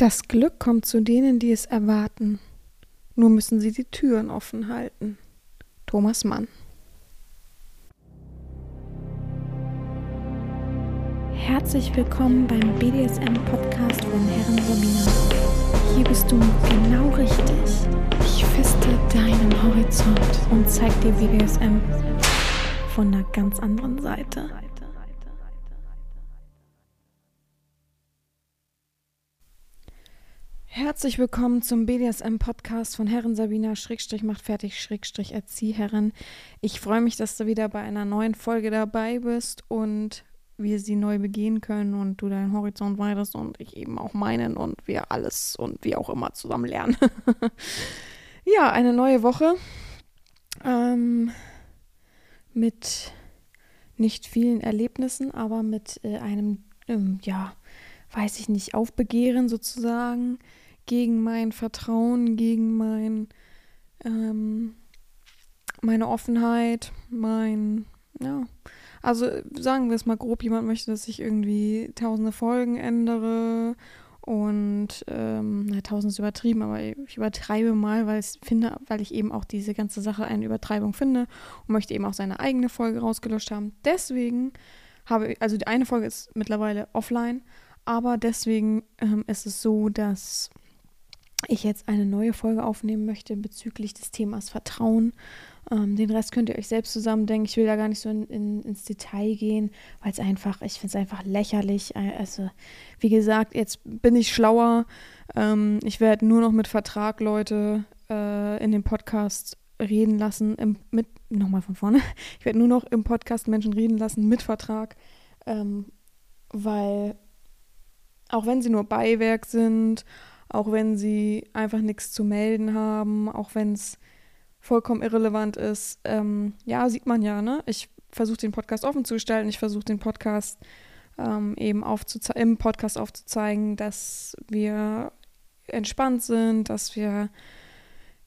Das Glück kommt zu denen, die es erwarten. Nur müssen sie die Türen offen halten. Thomas Mann. Herzlich willkommen beim BDSM-Podcast von Herren Sabina. Hier bist du genau richtig. Ich feste deinen Horizont und zeig dir BDSM von einer ganz anderen Seite. Herzlich willkommen zum BDSM-Podcast von Herren Sabina Schrägstrich macht fertig Schrägstrich Erzieherin. Ich freue mich, dass du wieder bei einer neuen Folge dabei bist und wir sie neu begehen können und du deinen Horizont weitest und ich eben auch meinen und wir alles und wie auch immer zusammen lernen. ja, eine neue Woche ähm, mit nicht vielen Erlebnissen, aber mit äh, einem, ähm, ja, weiß ich nicht, Aufbegehren sozusagen gegen mein Vertrauen, gegen mein, ähm, meine Offenheit, mein, ja, also sagen wir es mal grob, jemand möchte, dass ich irgendwie tausende Folgen ändere und ähm, na, tausend ist übertrieben, aber ich übertreibe mal, weil ich finde, weil ich eben auch diese ganze Sache eine Übertreibung finde und möchte eben auch seine eigene Folge rausgelöscht haben. Deswegen habe ich, also die eine Folge ist mittlerweile offline, aber deswegen ähm, ist es so, dass ich jetzt eine neue Folge aufnehmen möchte bezüglich des Themas Vertrauen. Ähm, den Rest könnt ihr euch selbst zusammendenken. Ich will da gar nicht so in, in, ins Detail gehen, weil es einfach, ich finde es einfach lächerlich. Äh, also, wie gesagt, jetzt bin ich schlauer. Ähm, ich werde nur noch mit Vertrag Leute äh, in dem Podcast reden lassen. Im, mit, nochmal von vorne. Ich werde nur noch im Podcast Menschen reden lassen mit Vertrag, ähm, weil auch wenn sie nur Beiwerk sind, auch wenn sie einfach nichts zu melden haben, auch wenn es vollkommen irrelevant ist. Ähm, ja, sieht man ja, ne? Ich versuche den Podcast offen zu gestalten, ich versuche den Podcast ähm, eben im Podcast aufzuzeigen, dass wir entspannt sind, dass wir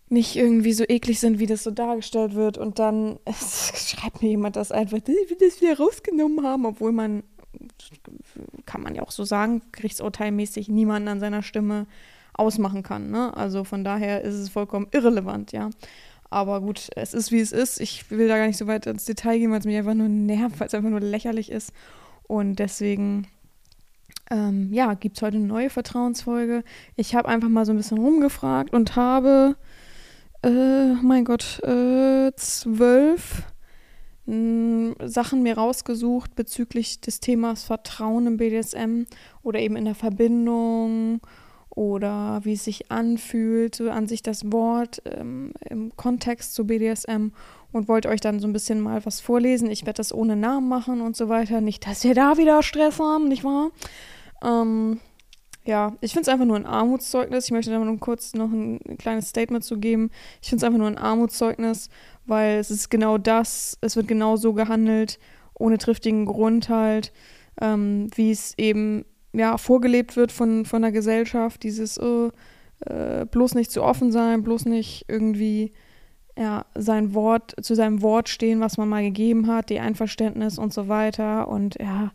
nicht irgendwie so eklig sind, wie das so dargestellt wird. Und dann schreibt mir jemand das einfach, wie wir das wieder rausgenommen haben, obwohl man, kann man ja auch so sagen, gerichtsurteilmäßig niemanden an seiner Stimme ausmachen kann. Ne? Also von daher ist es vollkommen irrelevant, ja. Aber gut, es ist wie es ist. Ich will da gar nicht so weit ins Detail gehen, weil es mich einfach nur nervt, weil es einfach nur lächerlich ist. Und deswegen, ähm, ja, gibt es heute eine neue Vertrauensfolge. Ich habe einfach mal so ein bisschen rumgefragt und habe, äh, mein Gott, äh, zwölf hm, Sachen mir rausgesucht bezüglich des Themas Vertrauen im BDSM oder eben in der Verbindung oder wie es sich anfühlt, so an sich das Wort ähm, im Kontext zu BDSM und wollte euch dann so ein bisschen mal was vorlesen. Ich werde das ohne Namen machen und so weiter. Nicht, dass wir da wieder Stress haben, nicht wahr? Ähm, ja, ich finde es einfach nur ein Armutszeugnis. Ich möchte da nur kurz noch ein, ein kleines Statement zu geben. Ich finde es einfach nur ein Armutszeugnis, weil es ist genau das, es wird genau so gehandelt, ohne triftigen Grund halt, ähm, wie es eben ja, vorgelebt wird von, von der Gesellschaft, dieses oh, äh, bloß nicht zu offen sein, bloß nicht irgendwie ja, sein Wort, zu seinem Wort stehen, was man mal gegeben hat, die Einverständnis und so weiter. Und ja,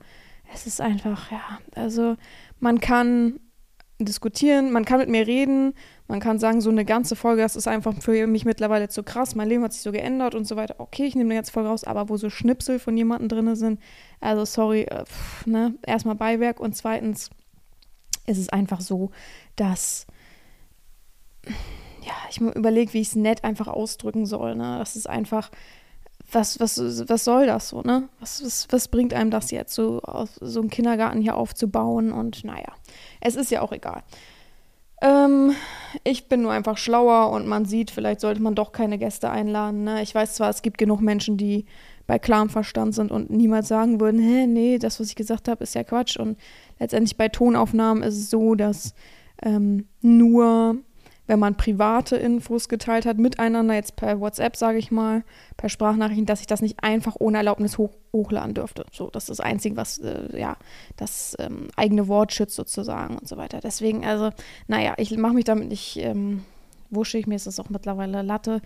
es ist einfach, ja, also man kann diskutieren, man kann mit mir reden, man kann sagen, so eine ganze Folge, das ist einfach für mich mittlerweile zu krass, mein Leben hat sich so geändert und so weiter. Okay, ich nehme eine ganze Folge raus, aber wo so Schnipsel von jemandem drin sind, also sorry, äh, pff, ne, erstmal Beiwerk und zweitens ist es einfach so, dass ja, ich überlege, wie ich es nett einfach ausdrücken soll, ne? Das ist einfach, was, was, was soll das so, ne? Was, was, was bringt einem das jetzt, so, so einen Kindergarten hier aufzubauen? Und naja, es ist ja auch egal. Ähm, ich bin nur einfach schlauer und man sieht, vielleicht sollte man doch keine Gäste einladen. Ne? Ich weiß zwar, es gibt genug Menschen, die bei klarem Verstand sind und niemals sagen würden, hä, nee, das, was ich gesagt habe, ist ja Quatsch. Und letztendlich bei Tonaufnahmen ist es so, dass ähm, nur wenn man private Infos geteilt hat miteinander, jetzt per WhatsApp, sage ich mal, per Sprachnachrichten, dass ich das nicht einfach ohne Erlaubnis hoch, hochladen dürfte. So, das ist das Einzige, was äh, ja das ähm, eigene Wort schützt sozusagen und so weiter. Deswegen, also, naja, ich mache mich damit nicht ähm, wuschig, mir ist das auch mittlerweile Latte.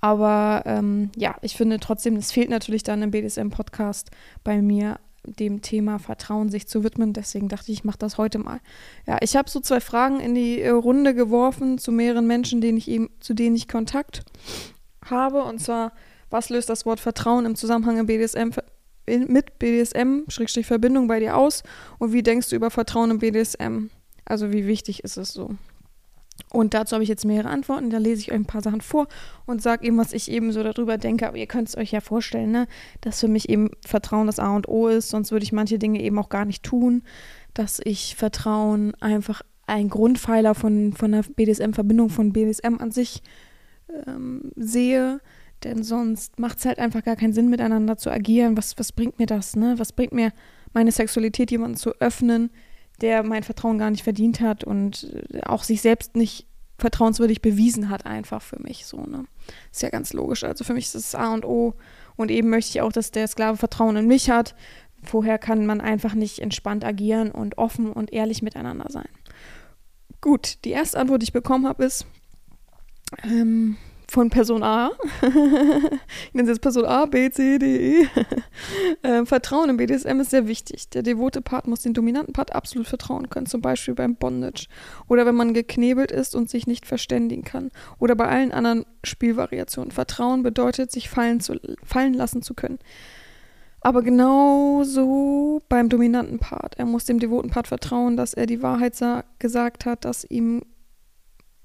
Aber ähm, ja, ich finde trotzdem, es fehlt natürlich dann im BDSM-Podcast bei mir dem Thema Vertrauen sich zu widmen. Deswegen dachte ich, ich mache das heute mal. Ja, ich habe so zwei Fragen in die äh, Runde geworfen zu mehreren Menschen, denen ich eben, zu denen ich Kontakt habe. Und zwar, was löst das Wort Vertrauen im Zusammenhang im BDSM mit BDSM-Verbindung bei dir aus? Und wie denkst du über Vertrauen im BDSM? Also wie wichtig ist es so? Und dazu habe ich jetzt mehrere Antworten. Da lese ich euch ein paar Sachen vor und sage eben, was ich eben so darüber denke. Aber ihr könnt es euch ja vorstellen, ne? dass für mich eben Vertrauen das A und O ist. Sonst würde ich manche Dinge eben auch gar nicht tun. Dass ich Vertrauen einfach ein Grundpfeiler von, von einer BDSM-Verbindung, von BDSM an sich ähm, sehe. Denn sonst macht es halt einfach gar keinen Sinn, miteinander zu agieren. Was, was bringt mir das? Ne? Was bringt mir meine Sexualität, jemanden zu öffnen? Der mein Vertrauen gar nicht verdient hat und auch sich selbst nicht vertrauenswürdig bewiesen hat, einfach für mich so, ne? Ist ja ganz logisch. Also für mich ist es A und O. Und eben möchte ich auch, dass der Sklave Vertrauen in mich hat. Vorher kann man einfach nicht entspannt agieren und offen und ehrlich miteinander sein. Gut, die erste Antwort, die ich bekommen habe, ist, ähm, von Person A, ich nenne es jetzt Person A, B, C, D, E, äh, Vertrauen im BDSM ist sehr wichtig. Der devote Part muss den dominanten Part absolut vertrauen können, zum Beispiel beim Bondage oder wenn man geknebelt ist und sich nicht verständigen kann oder bei allen anderen Spielvariationen. Vertrauen bedeutet, sich fallen, zu, fallen lassen zu können. Aber genauso beim dominanten Part. Er muss dem devoten Part vertrauen, dass er die Wahrheit gesagt hat, dass ihm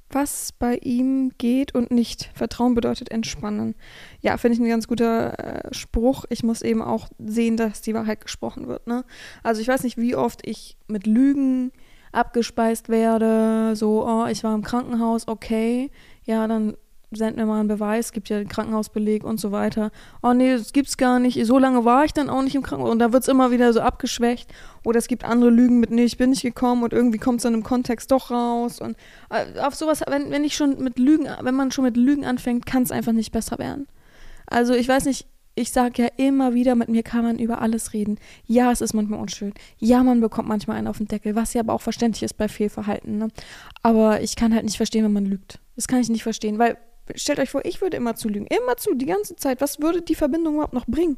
was bei ihm geht und nicht. Vertrauen bedeutet entspannen. Ja, finde ich ein ganz guter äh, Spruch. Ich muss eben auch sehen, dass die Wahrheit gesprochen wird. Ne? Also ich weiß nicht, wie oft ich mit Lügen abgespeist werde. So, oh, ich war im Krankenhaus, okay. Ja, dann send mir mal einen Beweis, gibt ja den Krankenhausbeleg und so weiter. Oh nee, das gibt's gar nicht. So lange war ich dann auch nicht im Krankenhaus. Und da wird's immer wieder so abgeschwächt. Oder es gibt andere Lügen mit, nee, ich bin nicht gekommen und irgendwie kommt es dann im Kontext doch raus. Und äh, auf sowas, wenn, wenn ich schon mit Lügen, wenn man schon mit Lügen anfängt, kann es einfach nicht besser werden. Also ich weiß nicht, ich sage ja immer wieder, mit mir kann man über alles reden. Ja, es ist manchmal unschön. Ja, man bekommt manchmal einen auf den Deckel, was ja aber auch verständlich ist bei Fehlverhalten. Ne? Aber ich kann halt nicht verstehen, wenn man lügt. Das kann ich nicht verstehen, weil stellt euch vor, ich würde immer zu lügen. Immer zu, die ganze Zeit. Was würde die Verbindung überhaupt noch bringen?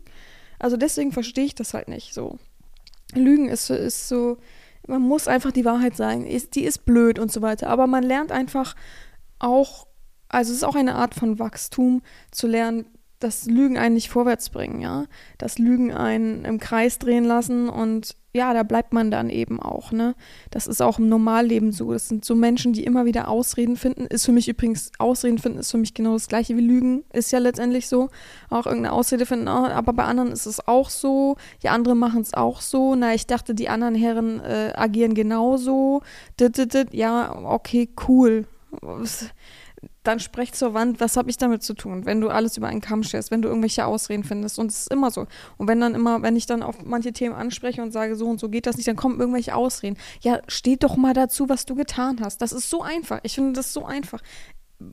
Also deswegen verstehe ich das halt nicht so. Lügen ist, ist so, man muss einfach die Wahrheit sagen. Ist, die ist blöd und so weiter. Aber man lernt einfach auch, also es ist auch eine Art von Wachstum zu lernen, dass Lügen einen nicht vorwärts bringen, ja. Dass Lügen einen im Kreis drehen lassen und ja, da bleibt man dann eben auch, ne? Das ist auch im Normalleben so. Das sind so Menschen, die immer wieder Ausreden finden. Ist für mich übrigens, Ausreden finden ist für mich genau das gleiche wie Lügen. Ist ja letztendlich so. Auch irgendeine Ausrede finden, aber bei anderen ist es auch so. Die anderen machen es auch so. Na, ich dachte, die anderen Herren äh, agieren genauso. Ja, okay, cool dann sprech zur Wand, was habe ich damit zu tun, wenn du alles über einen Kamm scherst, wenn du irgendwelche Ausreden findest und es ist immer so. Und wenn dann immer, wenn ich dann auf manche Themen anspreche und sage, so und so geht das nicht, dann kommen irgendwelche Ausreden. Ja, steh doch mal dazu, was du getan hast. Das ist so einfach. Ich finde das so einfach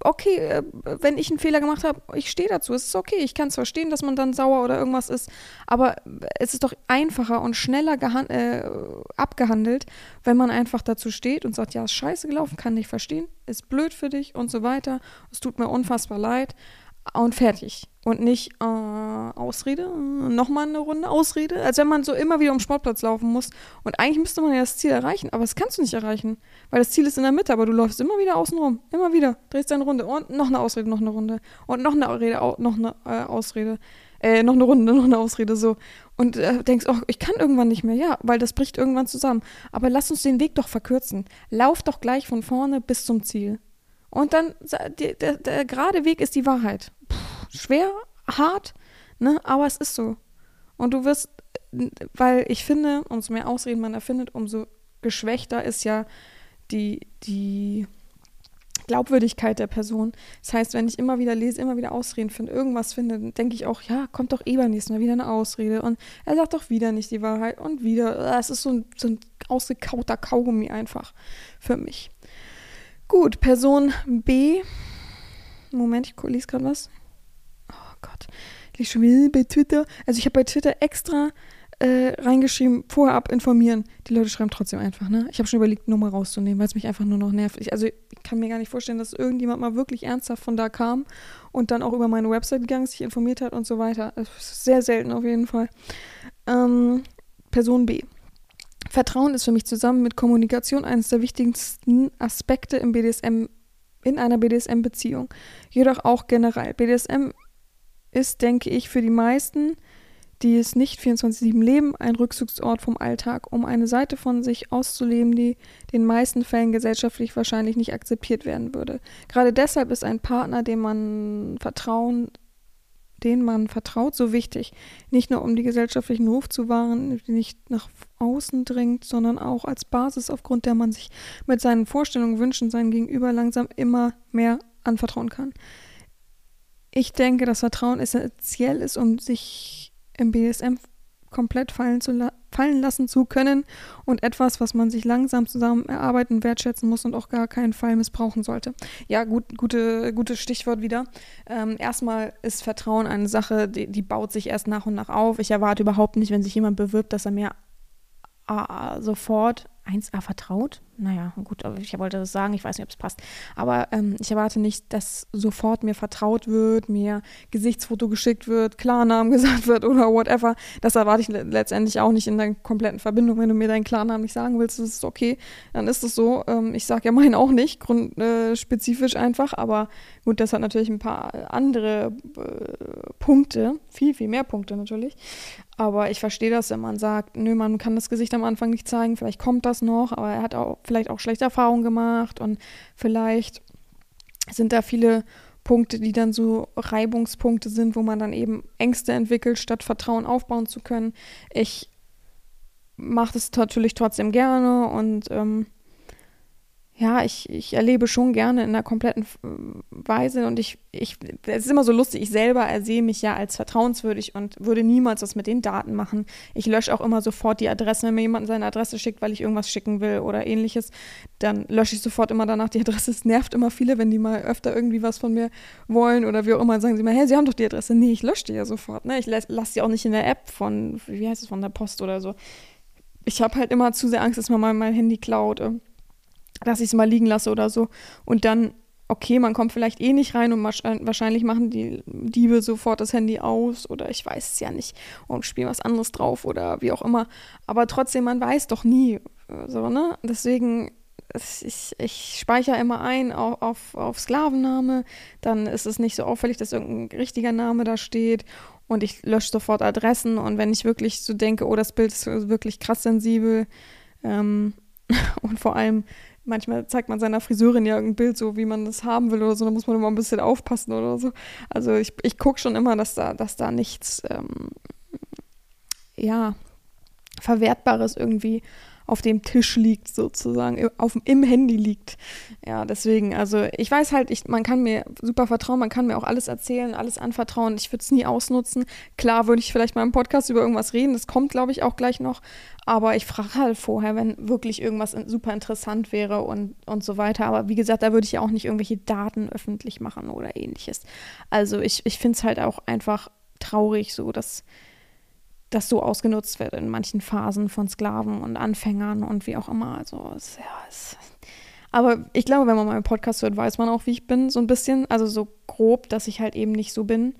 okay, äh, wenn ich einen Fehler gemacht habe, ich stehe dazu. Es ist okay. Ich kann es verstehen, dass man dann sauer oder irgendwas ist. Aber es ist doch einfacher und schneller äh, abgehandelt, wenn man einfach dazu steht und sagt, ja, ist scheiße gelaufen, kann nicht verstehen, ist blöd für dich und so weiter. Es tut mir unfassbar leid und fertig. Und nicht äh, Ausrede, nochmal eine Runde Ausrede. Als wenn man so immer wieder um Sportplatz laufen muss. Und eigentlich müsste man ja das Ziel erreichen, aber das kannst du nicht erreichen. Weil das Ziel ist in der Mitte, aber du läufst immer wieder außen rum. Immer wieder. Drehst deine Runde. Und noch eine Ausrede, noch eine Runde. Und noch eine Rede, noch eine äh, Ausrede. Äh, noch eine Runde, noch eine Ausrede, so. Und äh, denkst, oh, ich kann irgendwann nicht mehr. Ja, weil das bricht irgendwann zusammen. Aber lass uns den Weg doch verkürzen. Lauf doch gleich von vorne bis zum Ziel. Und dann, der, der, der gerade Weg ist die Wahrheit. Puh, schwer, hart, ne? Aber es ist so. Und du wirst, weil ich finde, umso mehr Ausreden man erfindet, umso geschwächter ist ja die, die Glaubwürdigkeit der Person. Das heißt, wenn ich immer wieder lese, immer wieder Ausreden finde, irgendwas finde, dann denke ich auch, ja, kommt doch eh beim nächsten Mal wieder eine Ausrede. Und er sagt doch wieder nicht die Wahrheit und wieder. Es ist so ein, so ein ausgekauter Kaugummi einfach für mich. Gut, Person B. Moment, ich lese gerade was. Oh Gott. Ich lese schon wieder bei Twitter. Also ich habe bei Twitter extra äh, reingeschrieben, vorher ab informieren. Die Leute schreiben trotzdem einfach, ne? Ich habe schon überlegt, Nummer rauszunehmen, weil es mich einfach nur noch nervt. Ich, also ich kann mir gar nicht vorstellen, dass irgendjemand mal wirklich ernsthaft von da kam und dann auch über meine Website gegangen, sich informiert hat und so weiter. Das ist sehr selten auf jeden Fall. Ähm, Person B. Vertrauen ist für mich zusammen mit Kommunikation eines der wichtigsten Aspekte im BDSM, in einer BDSM-Beziehung. Jedoch auch generell. BDSM ist, denke ich, für die meisten, die es nicht 24-7 leben, ein Rückzugsort vom Alltag, um eine Seite von sich auszuleben, die den meisten Fällen gesellschaftlich wahrscheinlich nicht akzeptiert werden würde. Gerade deshalb ist ein Partner, dem man Vertrauen denen man vertraut, so wichtig. Nicht nur um die gesellschaftlichen Ruf zu wahren, die nicht nach außen dringt, sondern auch als Basis, aufgrund der man sich mit seinen Vorstellungen, Wünschen seinem Gegenüber langsam immer mehr anvertrauen kann. Ich denke, dass Vertrauen essentiell ist, um sich im BSM komplett fallen, zu la fallen lassen zu können und etwas, was man sich langsam zusammen erarbeiten, wertschätzen muss und auch gar keinen Fall missbrauchen sollte. Ja, gut, gute, gutes Stichwort wieder. Ähm, erstmal ist Vertrauen eine Sache, die, die baut sich erst nach und nach auf. Ich erwarte überhaupt nicht, wenn sich jemand bewirbt, dass er mir äh, sofort 1a vertraut. Naja, gut, aber ich wollte das sagen, ich weiß nicht, ob es passt. Aber ähm, ich erwarte nicht, dass sofort mir vertraut wird, mir Gesichtsfoto geschickt wird, Klarnamen gesagt wird oder whatever. Das erwarte ich letztendlich auch nicht in der kompletten Verbindung. Wenn du mir deinen Klarnamen nicht sagen willst, das ist okay, dann ist es so. Ähm, ich sage ja meinen auch nicht, grundspezifisch äh, einfach. Aber gut, das hat natürlich ein paar andere äh, Punkte, viel, viel mehr Punkte natürlich. Aber ich verstehe das, wenn man sagt, nö, man kann das Gesicht am Anfang nicht zeigen, vielleicht kommt das noch, aber er hat auch vielleicht auch schlechte Erfahrungen gemacht und vielleicht sind da viele Punkte, die dann so Reibungspunkte sind, wo man dann eben Ängste entwickelt, statt Vertrauen aufbauen zu können. Ich mache das natürlich trotzdem gerne und ähm, ja, ich, ich erlebe schon gerne in einer kompletten Weise und ich, ich, es ist immer so lustig, ich selber ersehe mich ja als vertrauenswürdig und würde niemals was mit den Daten machen. Ich lösche auch immer sofort die Adresse, wenn mir jemand seine Adresse schickt, weil ich irgendwas schicken will oder ähnliches, dann lösche ich sofort immer danach die Adresse. Es nervt immer viele, wenn die mal öfter irgendwie was von mir wollen oder wie auch immer, sagen sie mal, hey, sie haben doch die Adresse. Nee, ich lösche die ja sofort, ne? Ich lasse lass die auch nicht in der App von, wie heißt es, von der Post oder so. Ich habe halt immer zu sehr Angst, dass man mal mein Handy klaut dass ich es mal liegen lasse oder so. Und dann, okay, man kommt vielleicht eh nicht rein und wahrscheinlich machen die Diebe sofort das Handy aus oder ich weiß es ja nicht und spielen was anderes drauf oder wie auch immer. Aber trotzdem, man weiß doch nie. So, ne? Deswegen, ich, ich speichere immer ein auf, auf, auf Sklavenname, dann ist es nicht so auffällig, dass irgendein richtiger Name da steht und ich lösche sofort Adressen und wenn ich wirklich so denke, oh, das Bild ist wirklich krass sensibel ähm, und vor allem manchmal zeigt man seiner Friseurin ja irgendein Bild so, wie man das haben will oder so, da muss man immer ein bisschen aufpassen oder so. Also ich, ich gucke schon immer, dass da, dass da nichts, ähm, ja, Verwertbares irgendwie auf dem Tisch liegt, sozusagen, auf, im Handy liegt. Ja, deswegen, also ich weiß halt, ich, man kann mir super vertrauen, man kann mir auch alles erzählen, alles anvertrauen. Ich würde es nie ausnutzen. Klar würde ich vielleicht mal im Podcast über irgendwas reden, das kommt, glaube ich, auch gleich noch. Aber ich frage halt vorher, wenn wirklich irgendwas super interessant wäre und, und so weiter. Aber wie gesagt, da würde ich ja auch nicht irgendwelche Daten öffentlich machen oder ähnliches. Also ich, ich finde es halt auch einfach traurig, so dass das so ausgenutzt wird in manchen Phasen von Sklaven und Anfängern und wie auch immer. Also, es, ja, es, aber ich glaube, wenn man meinen Podcast hört, weiß man auch, wie ich bin, so ein bisschen. Also so grob, dass ich halt eben nicht so bin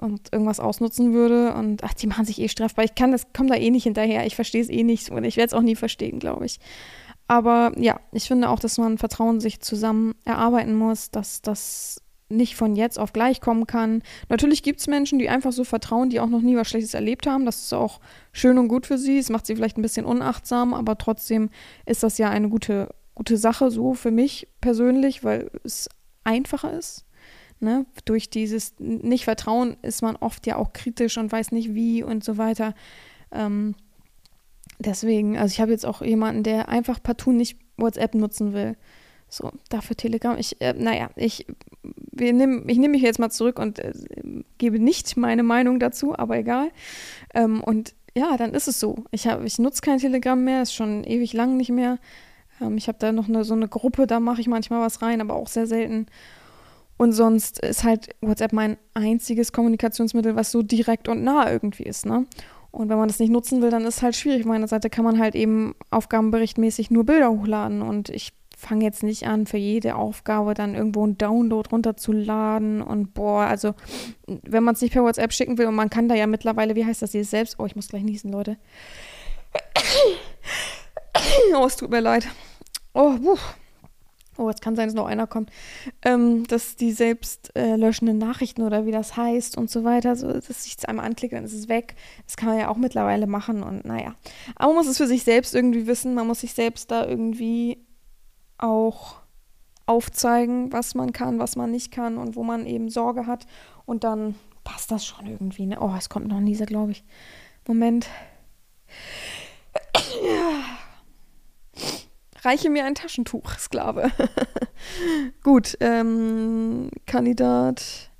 und irgendwas ausnutzen würde. Und ach, die machen sich eh strafbar. Ich kann das, komme da eh nicht hinterher. Ich verstehe es eh nicht und ich werde es auch nie verstehen, glaube ich. Aber ja, ich finde auch, dass man Vertrauen sich zusammen erarbeiten muss, dass das nicht von jetzt auf gleich kommen kann. Natürlich gibt es Menschen, die einfach so vertrauen, die auch noch nie was Schlechtes erlebt haben. Das ist auch schön und gut für sie. Es macht sie vielleicht ein bisschen unachtsam, aber trotzdem ist das ja eine gute, gute Sache so für mich persönlich, weil es einfacher ist. Ne? Durch dieses Nicht-Vertrauen ist man oft ja auch kritisch und weiß nicht wie und so weiter. Ähm, deswegen, also ich habe jetzt auch jemanden, der einfach partout nicht WhatsApp nutzen will. So, dafür Telegram. Ich, äh, naja, ich, wir nehm, nehme mich jetzt mal zurück und äh, gebe nicht meine Meinung dazu, aber egal. Ähm, und ja, dann ist es so. Ich, ich nutze kein Telegram mehr, ist schon ewig lang nicht mehr. Ähm, ich habe da noch eine, so eine Gruppe, da mache ich manchmal was rein, aber auch sehr selten. Und sonst ist halt WhatsApp mein einziges Kommunikationsmittel, was so direkt und nah irgendwie ist, ne? Und wenn man das nicht nutzen will, dann ist es halt schwierig. Auf meiner Seite kann man halt eben aufgabenberichtmäßig nur Bilder hochladen und ich fange jetzt nicht an, für jede Aufgabe dann irgendwo einen Download runterzuladen und boah, also wenn man es nicht per WhatsApp schicken will und man kann da ja mittlerweile, wie heißt das hier selbst? Oh, ich muss gleich niesen, Leute. Oh, es tut mir leid. Oh, puh. Oh, es kann sein, dass noch einer kommt. Ähm, dass die selbst äh, löschenden Nachrichten oder wie das heißt und so weiter, so, dass ich es einmal anklicke, ist es weg. Das kann man ja auch mittlerweile machen und naja. Aber man muss es für sich selbst irgendwie wissen. Man muss sich selbst da irgendwie auch aufzeigen, was man kann, was man nicht kann und wo man eben Sorge hat. Und dann passt das schon irgendwie. Ne? Oh, es kommt noch ein Nieser, glaube ich. Moment. Reiche mir ein Taschentuch, Sklave. Gut, ähm, Kandidat.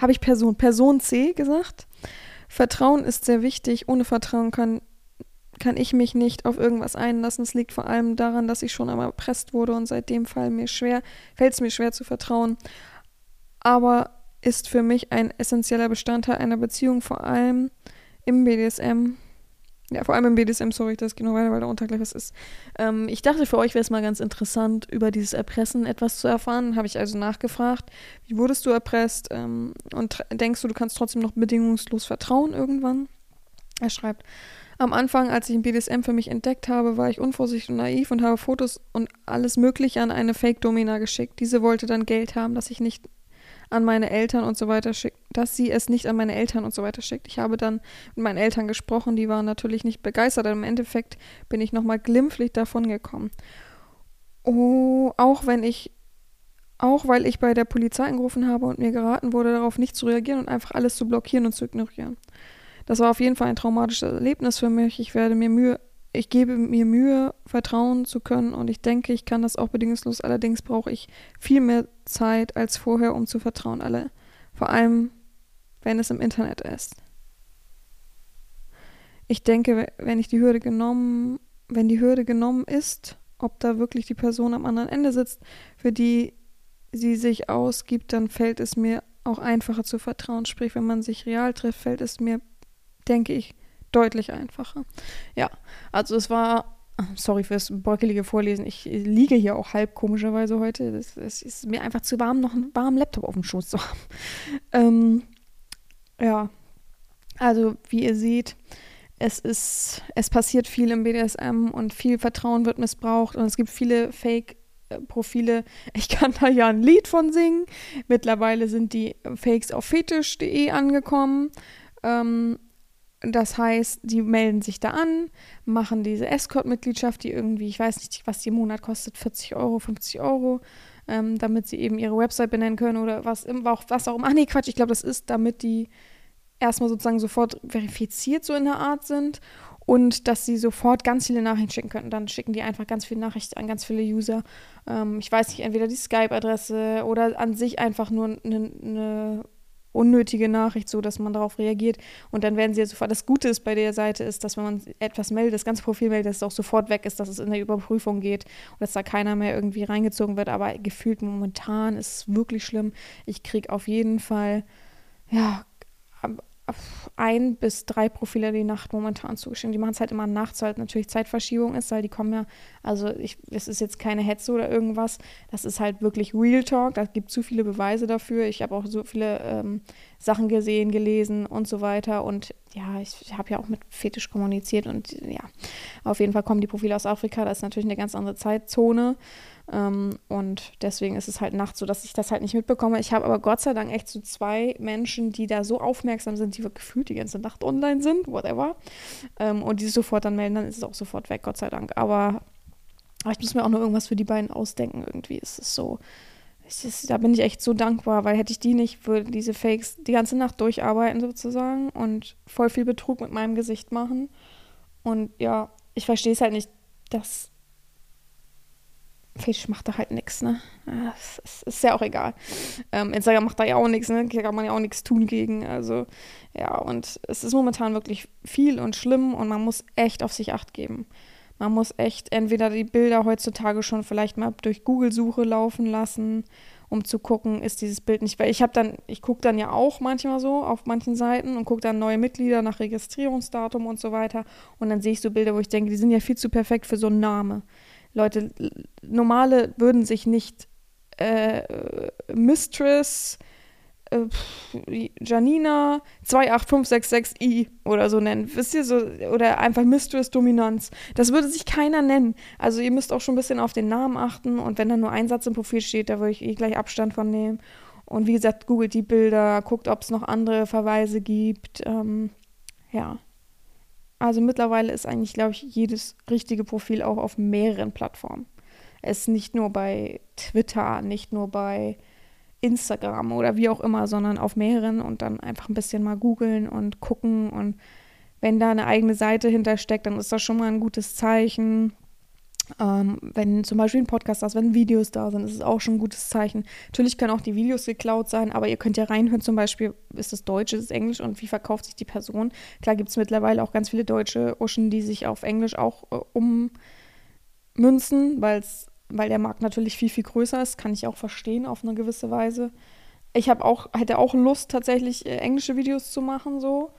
Habe ich Person. Person C gesagt. Vertrauen ist sehr wichtig. Ohne Vertrauen kann, kann ich mich nicht auf irgendwas einlassen. Es liegt vor allem daran, dass ich schon einmal erpresst wurde und seitdem fällt mir schwer, fällt es mir schwer zu vertrauen. Aber ist für mich ein essentieller Bestandteil einer Beziehung, vor allem im BDSM. Ja, vor allem im BDSM, sorry, das geht noch weiter, weil da unter gleich was ist. Ähm, ich dachte, für euch wäre es mal ganz interessant, über dieses Erpressen etwas zu erfahren. Habe ich also nachgefragt, wie wurdest du erpresst? Ähm, und denkst du, du kannst trotzdem noch bedingungslos vertrauen irgendwann? Er schreibt, am Anfang, als ich ein BDSM für mich entdeckt habe, war ich unvorsichtig und naiv und habe Fotos und alles Mögliche an eine Fake-Domina geschickt. Diese wollte dann Geld haben, das ich nicht an meine Eltern und so weiter schickt, dass sie es nicht an meine Eltern und so weiter schickt. Ich habe dann mit meinen Eltern gesprochen, die waren natürlich nicht begeistert, aber im Endeffekt bin ich nochmal glimpflich davon gekommen. Oh, auch wenn ich, auch weil ich bei der Polizei angerufen habe und mir geraten wurde, darauf nicht zu reagieren und einfach alles zu blockieren und zu ignorieren. Das war auf jeden Fall ein traumatisches Erlebnis für mich. Ich werde mir Mühe, ich gebe mir Mühe, vertrauen zu können und ich denke, ich kann das auch bedingungslos. Allerdings brauche ich viel mehr Zeit als vorher, um zu vertrauen. Alle, vor allem, wenn es im Internet ist. Ich denke, wenn ich die Hürde genommen, wenn die Hürde genommen ist, ob da wirklich die Person am anderen Ende sitzt, für die sie sich ausgibt, dann fällt es mir auch einfacher zu vertrauen. Sprich, wenn man sich real trifft, fällt es mir, denke ich, deutlich einfacher. Ja, also es war, sorry fürs bröckelige Vorlesen, ich liege hier auch halb komischerweise heute. Es ist mir einfach zu warm, noch einen warmen Laptop auf dem Schoß zu haben. Ähm, ja, also wie ihr seht, es ist, es passiert viel im BDSM und viel Vertrauen wird missbraucht und es gibt viele Fake Profile. Ich kann da ja ein Lied von singen. Mittlerweile sind die Fakes auf fetisch.de angekommen. Ähm, das heißt, die melden sich da an, machen diese Escort-Mitgliedschaft, die irgendwie, ich weiß nicht, was die im Monat kostet, 40 Euro, 50 Euro, ähm, damit sie eben ihre Website benennen können oder was, was auch immer. Ach nee, Quatsch, ich glaube, das ist, damit die erstmal sozusagen sofort verifiziert so in der Art sind und dass sie sofort ganz viele Nachrichten schicken können. Dann schicken die einfach ganz viele Nachrichten an ganz viele User. Ähm, ich weiß nicht, entweder die Skype-Adresse oder an sich einfach nur eine ne unnötige Nachricht, so dass man darauf reagiert und dann werden sie ja sofort. Das Gute ist bei der Seite ist, dass wenn man etwas meldet, das ganze Profil meldet, dass es auch sofort weg ist, dass es in der Überprüfung geht und dass da keiner mehr irgendwie reingezogen wird. Aber gefühlt momentan ist es wirklich schlimm. Ich kriege auf jeden Fall ja ein bis drei Profile die Nacht momentan zugeschrieben. Die machen es halt immer nachts, weil natürlich Zeitverschiebung ist, weil die kommen ja, also ich, es ist jetzt keine Hetze oder irgendwas, das ist halt wirklich Real Talk, da gibt zu viele Beweise dafür. Ich habe auch so viele ähm, Sachen gesehen, gelesen und so weiter und ja, ich habe ja auch mit Fetisch kommuniziert und ja, auf jeden Fall kommen die Profile aus Afrika, das ist natürlich eine ganz andere Zeitzone. Ähm, und deswegen ist es halt nachts so, dass ich das halt nicht mitbekomme. Ich habe aber Gott sei Dank echt so zwei Menschen, die da so aufmerksam sind, die gefühlt die ganze Nacht online sind, whatever. Ähm, und die sich sofort dann melden, dann ist es auch sofort weg, Gott sei Dank. Aber, aber ich muss mir auch noch irgendwas für die beiden ausdenken. Irgendwie ist es so. Ist, da bin ich echt so dankbar, weil hätte ich die nicht, würde diese Fakes die ganze Nacht durcharbeiten sozusagen und voll viel Betrug mit meinem Gesicht machen. Und ja, ich verstehe es halt nicht, dass Facebook macht da halt nichts, ne? Das ist, ist, ja auch egal. Ähm, Instagram macht da ja auch nichts, ne? Da kann man ja auch nichts tun gegen. Also, ja, und es ist momentan wirklich viel und schlimm und man muss echt auf sich acht geben. Man muss echt entweder die Bilder heutzutage schon vielleicht mal durch Google-Suche laufen lassen, um zu gucken, ist dieses Bild nicht. Weil ich habe dann, ich gucke dann ja auch manchmal so auf manchen Seiten und gucke dann neue Mitglieder nach Registrierungsdatum und so weiter. Und dann sehe ich so Bilder, wo ich denke, die sind ja viel zu perfekt für so einen Namen. Leute, normale würden sich nicht äh, Mistress äh, Janina 28566i oder so nennen. Wisst ihr so? Oder einfach Mistress Dominanz. Das würde sich keiner nennen. Also ihr müsst auch schon ein bisschen auf den Namen achten und wenn da nur ein Satz im Profil steht, da würde ich eh gleich Abstand von nehmen. Und wie gesagt, googelt die Bilder, guckt, ob es noch andere Verweise gibt. Ähm, ja. Also mittlerweile ist eigentlich, glaube ich, jedes richtige Profil auch auf mehreren Plattformen. Es ist nicht nur bei Twitter, nicht nur bei Instagram oder wie auch immer, sondern auf mehreren und dann einfach ein bisschen mal googeln und gucken. Und wenn da eine eigene Seite hintersteckt, dann ist das schon mal ein gutes Zeichen. Ähm, wenn zum Beispiel ein Podcast da ist, wenn Videos da sind, ist es auch schon ein gutes Zeichen. Natürlich können auch die Videos geklaut sein, aber ihr könnt ja reinhören, zum Beispiel, ist es Deutsch, ist es Englisch und wie verkauft sich die Person. Klar gibt es mittlerweile auch ganz viele deutsche Uschen, die sich auf Englisch auch äh, ummünzen, weil der Markt natürlich viel, viel größer ist, kann ich auch verstehen auf eine gewisse Weise. Ich habe auch, hätte auch Lust, tatsächlich äh, englische Videos zu machen, so.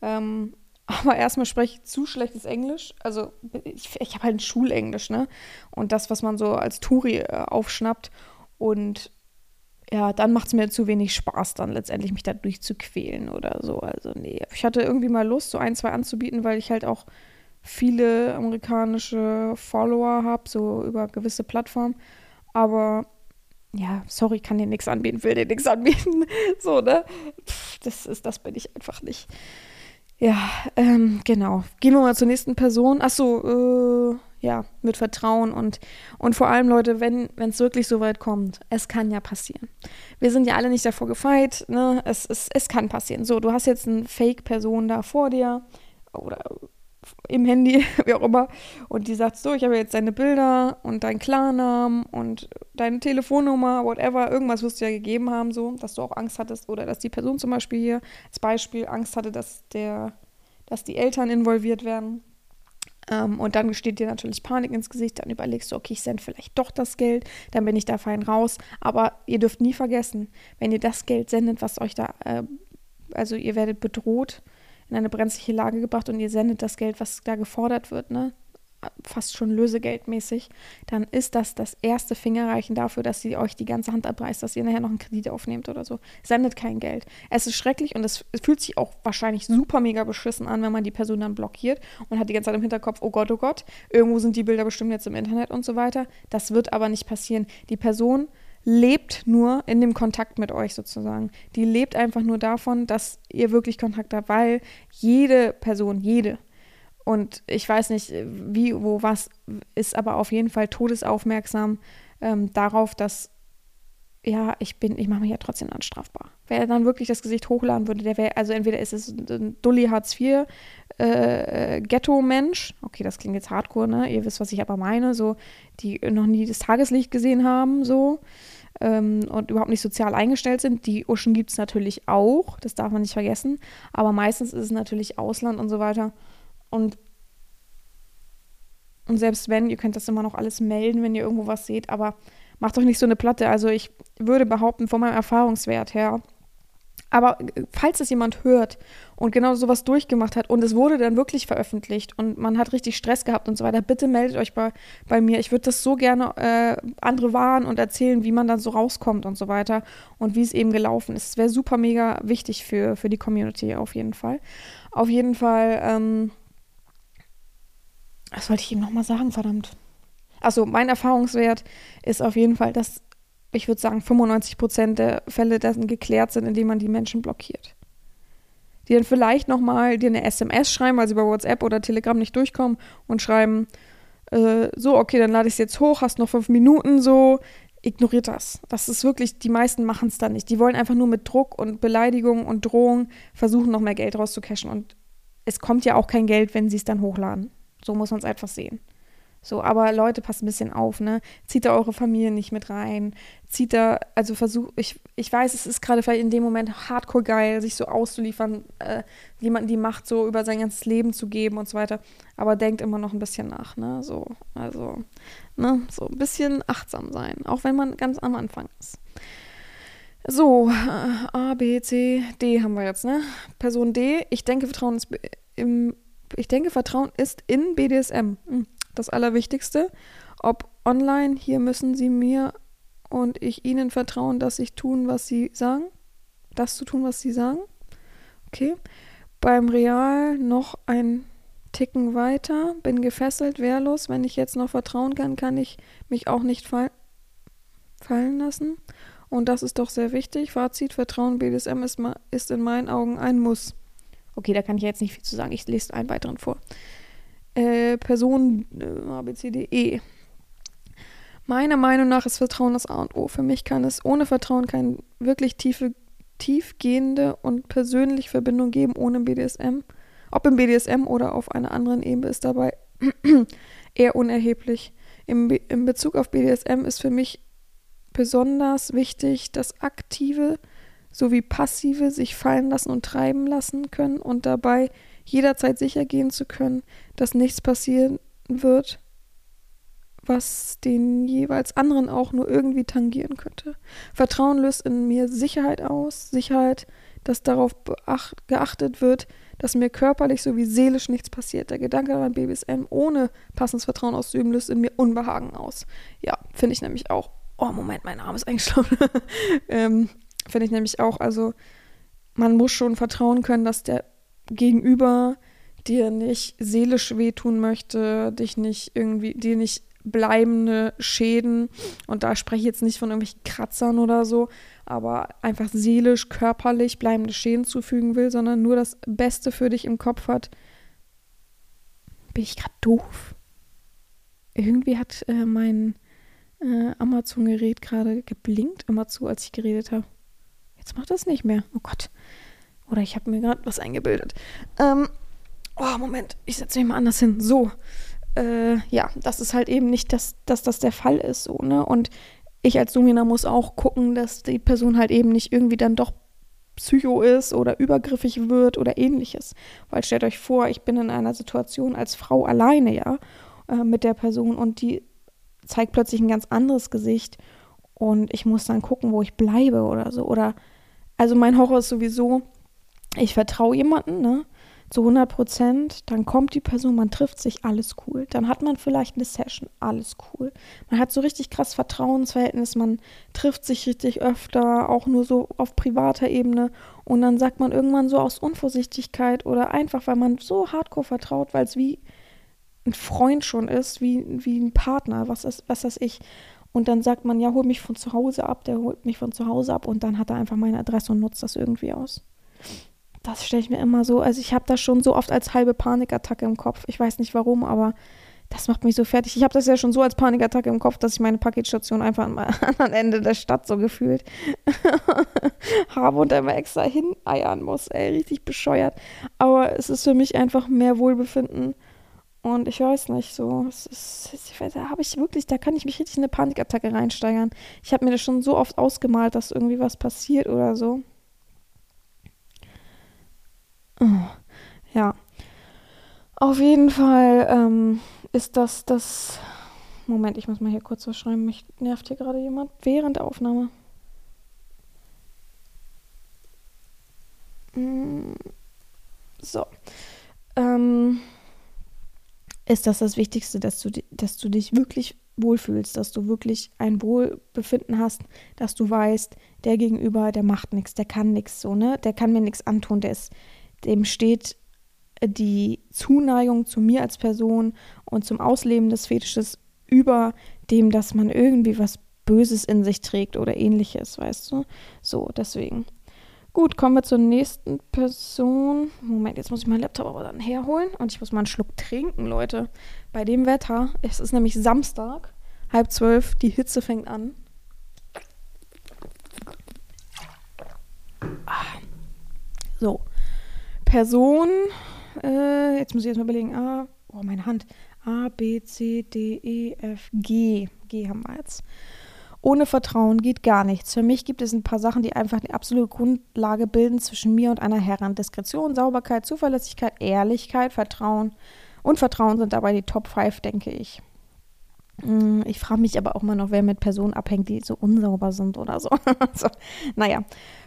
Ähm, aber erstmal spreche ich zu schlechtes Englisch. Also ich, ich habe halt ein Schulenglisch, ne? Und das, was man so als Touri äh, aufschnappt. Und ja, dann macht es mir zu wenig Spaß, dann letztendlich mich da durchzuquälen oder so. Also nee, ich hatte irgendwie mal Lust, so ein, zwei anzubieten, weil ich halt auch viele amerikanische Follower habe, so über gewisse Plattformen. Aber ja, sorry, kann dir nichts anbieten, will dir nichts anbieten. so, ne? Das ist, das bin ich einfach nicht. Ja, ähm, genau. Gehen wir mal zur nächsten Person. Achso, äh, ja, mit Vertrauen und, und vor allem, Leute, wenn es wirklich so weit kommt, es kann ja passieren. Wir sind ja alle nicht davor gefeit, ne? Es, es, es kann passieren. So, du hast jetzt eine Fake-Person da vor dir oder im Handy, wie auch immer, und die sagt so, ich habe jetzt deine Bilder und deinen Klarnamen und deine Telefonnummer, whatever, irgendwas wirst du ja gegeben haben, so, dass du auch Angst hattest oder dass die Person zum Beispiel hier als Beispiel Angst hatte, dass der, dass die Eltern involviert werden. Ähm, und dann steht dir natürlich Panik ins Gesicht, dann überlegst du, okay, ich sende vielleicht doch das Geld, dann bin ich da fein raus. Aber ihr dürft nie vergessen, wenn ihr das Geld sendet, was euch da, äh, also ihr werdet bedroht, in eine brenzliche Lage gebracht und ihr sendet das Geld, was da gefordert wird, ne? fast schon lösegeldmäßig, dann ist das das erste Fingerreichen dafür, dass sie euch die ganze Hand abreißt, dass ihr nachher noch einen Kredit aufnehmt oder so. Sendet kein Geld. Es ist schrecklich und es, fühlt sich auch wahrscheinlich super mega beschissen an, wenn man die Person dann blockiert und hat die ganze Zeit im Hinterkopf, oh Gott, oh Gott, irgendwo sind die Bilder bestimmt jetzt im Internet und so weiter. Das wird aber nicht passieren. Die Person lebt nur in dem Kontakt mit euch sozusagen. Die lebt einfach nur davon, dass ihr wirklich Kontakt habt, weil jede Person, jede, und ich weiß nicht, wie, wo, was, ist aber auf jeden Fall todesaufmerksam ähm, darauf, dass, ja, ich bin, ich mache mich ja trotzdem anstrafbar. Wer dann wirklich das Gesicht hochladen würde, der wäre, also entweder ist es ein Dulli Hartz IV äh, Ghetto-Mensch, okay, das klingt jetzt hardcore, ne? Ihr wisst, was ich aber meine, so, die noch nie das Tageslicht gesehen haben, so ähm, und überhaupt nicht sozial eingestellt sind. Die Uschen gibt es natürlich auch, das darf man nicht vergessen. Aber meistens ist es natürlich Ausland und so weiter. Und, und selbst wenn, ihr könnt das immer noch alles melden, wenn ihr irgendwo was seht, aber macht doch nicht so eine Platte. Also ich würde behaupten, von meinem Erfahrungswert her, aber äh, falls es jemand hört und genau sowas durchgemacht hat und es wurde dann wirklich veröffentlicht und man hat richtig Stress gehabt und so weiter, bitte meldet euch bei, bei mir. Ich würde das so gerne äh, andere warnen und erzählen, wie man dann so rauskommt und so weiter und wie es eben gelaufen ist. Es wäre super mega wichtig für, für die Community auf jeden Fall. Auf jeden Fall, ähm, was wollte ich ihm nochmal sagen, verdammt. Also mein Erfahrungswert ist auf jeden Fall, dass ich würde sagen, 95 Prozent der Fälle dessen geklärt sind, indem man die Menschen blockiert. Die dann vielleicht nochmal dir eine SMS schreiben, weil sie bei WhatsApp oder Telegram nicht durchkommen und schreiben, äh, so, okay, dann lade ich es jetzt hoch, hast noch fünf Minuten, so, ignoriert das. Das ist wirklich, die meisten machen es dann nicht. Die wollen einfach nur mit Druck und Beleidigung und Drohung versuchen, noch mehr Geld rauszucashen. Und es kommt ja auch kein Geld, wenn sie es dann hochladen. So muss man es einfach sehen. So, aber Leute, passt ein bisschen auf, ne? Zieht da eure Familie nicht mit rein. Zieht da, also versucht, ich, ich weiß, es ist gerade vielleicht in dem Moment hardcore geil, sich so auszuliefern, äh, jemanden die Macht so über sein ganzes Leben zu geben und so weiter. Aber denkt immer noch ein bisschen nach, ne? So, also, ne? So ein bisschen achtsam sein, auch wenn man ganz am Anfang ist. So, äh, A, B, C, D haben wir jetzt, ne? Person D, ich denke, Vertrauen ist im, ich denke, Vertrauen ist in BDSM. Hm das Allerwichtigste. Ob online, hier müssen Sie mir und ich Ihnen vertrauen, dass Sie tun, was Sie sagen. das zu tun, was sie sagen. Okay. Beim Real noch ein Ticken weiter, bin gefesselt, wehrlos. Wenn ich jetzt noch vertrauen kann, kann ich mich auch nicht fall fallen lassen. Und das ist doch sehr wichtig. Fazit: Vertrauen BDSM ist, ist in meinen Augen ein Muss. Okay, da kann ich jetzt nicht viel zu sagen. Ich lese einen weiteren vor. Äh, Person äh, ABCDE. Meiner Meinung nach ist Vertrauen das A und O. Für mich kann es ohne Vertrauen keine wirklich tiefe, tiefgehende und persönliche Verbindung geben ohne BDSM. Ob im BDSM oder auf einer anderen Ebene ist dabei eher unerheblich. Im, in Bezug auf BDSM ist für mich besonders wichtig, dass aktive sowie passive sich fallen lassen und treiben lassen können und dabei jederzeit sicher gehen zu können, dass nichts passieren wird, was den jeweils anderen auch nur irgendwie tangieren könnte. Vertrauen löst in mir Sicherheit aus, Sicherheit, dass darauf geachtet wird, dass mir körperlich sowie seelisch nichts passiert. Der Gedanke an BBSM ohne passendes Vertrauen auszuüben löst in mir Unbehagen aus. Ja, finde ich nämlich auch. Oh, Moment, mein Arm ist eingeschlafen. ähm, finde ich nämlich auch. Also, man muss schon vertrauen können, dass der Gegenüber dir nicht seelisch wehtun möchte, dich nicht irgendwie, dir nicht bleibende Schäden, und da spreche ich jetzt nicht von irgendwelchen Kratzern oder so, aber einfach seelisch, körperlich bleibende Schäden zufügen will, sondern nur das Beste für dich im Kopf hat. Bin ich gerade doof? Irgendwie hat äh, mein äh, Amazon-Gerät gerade geblinkt, immer zu, als ich geredet habe. Jetzt macht das nicht mehr. Oh Gott. Oder ich habe mir gerade was eingebildet. Ähm, oh, Moment, ich setze mich mal anders hin. So äh, ja, das ist halt eben nicht, dass, dass das der Fall ist, so, ne? Und ich als Domina muss auch gucken, dass die Person halt eben nicht irgendwie dann doch Psycho ist oder übergriffig wird oder ähnliches. Weil stellt euch vor, ich bin in einer Situation als Frau alleine, ja, äh, mit der Person und die zeigt plötzlich ein ganz anderes Gesicht und ich muss dann gucken, wo ich bleibe oder so. Oder, also mein Horror ist sowieso, ich vertraue jemanden, ne? zu 100 Prozent, dann kommt die Person, man trifft sich, alles cool. Dann hat man vielleicht eine Session, alles cool. Man hat so richtig krass Vertrauensverhältnis, man trifft sich richtig öfter, auch nur so auf privater Ebene. Und dann sagt man irgendwann so aus Unvorsichtigkeit oder einfach, weil man so hardcore vertraut, weil es wie ein Freund schon ist, wie, wie ein Partner, was ist, was weiß ich. Und dann sagt man, ja, hol mich von zu Hause ab, der holt mich von zu Hause ab und dann hat er einfach meine Adresse und nutzt das irgendwie aus das stelle ich mir immer so, also ich habe das schon so oft als halbe Panikattacke im Kopf. Ich weiß nicht warum, aber das macht mich so fertig. Ich habe das ja schon so als Panikattacke im Kopf, dass ich meine Paketstation einfach am anderen Ende der Stadt so gefühlt habe und einmal extra hineiern muss. Ey, richtig bescheuert. Aber es ist für mich einfach mehr Wohlbefinden. Und ich weiß nicht, so, ist, da habe ich wirklich, da kann ich mich richtig in eine Panikattacke reinsteigern. Ich habe mir das schon so oft ausgemalt, dass irgendwie was passiert oder so. Ja. Auf jeden Fall ähm, ist das das. Moment, ich muss mal hier kurz was schreiben. Mich nervt hier gerade jemand während der Aufnahme. Mm, so. Ähm, ist das das Wichtigste, dass du, dass du dich wirklich wohlfühlst, dass du wirklich ein Wohlbefinden hast, dass du weißt, der Gegenüber, der macht nichts, der kann nichts so, ne? Der kann mir nichts antun, der ist, dem steht die Zuneigung zu mir als Person und zum Ausleben des Fetisches über dem, dass man irgendwie was Böses in sich trägt oder ähnliches, weißt du? So, deswegen. Gut, kommen wir zur nächsten Person. Moment, jetzt muss ich meinen Laptop aber dann herholen und ich muss mal einen Schluck trinken, Leute. Bei dem Wetter, es ist nämlich Samstag, halb zwölf, die Hitze fängt an. Ah. So, Person, äh, jetzt muss ich erstmal überlegen, A, oh, meine Hand, A, B, C, D, E, F, G. G haben wir jetzt. Ohne Vertrauen geht gar nichts. Für mich gibt es ein paar Sachen, die einfach die absolute Grundlage bilden zwischen mir und einer Herren. Diskretion, Sauberkeit, Zuverlässigkeit, Ehrlichkeit, Vertrauen und Vertrauen sind dabei die Top 5, denke ich. Mm, ich frage mich aber auch mal noch, wer mit Personen abhängt, die so unsauber sind oder so. also, naja,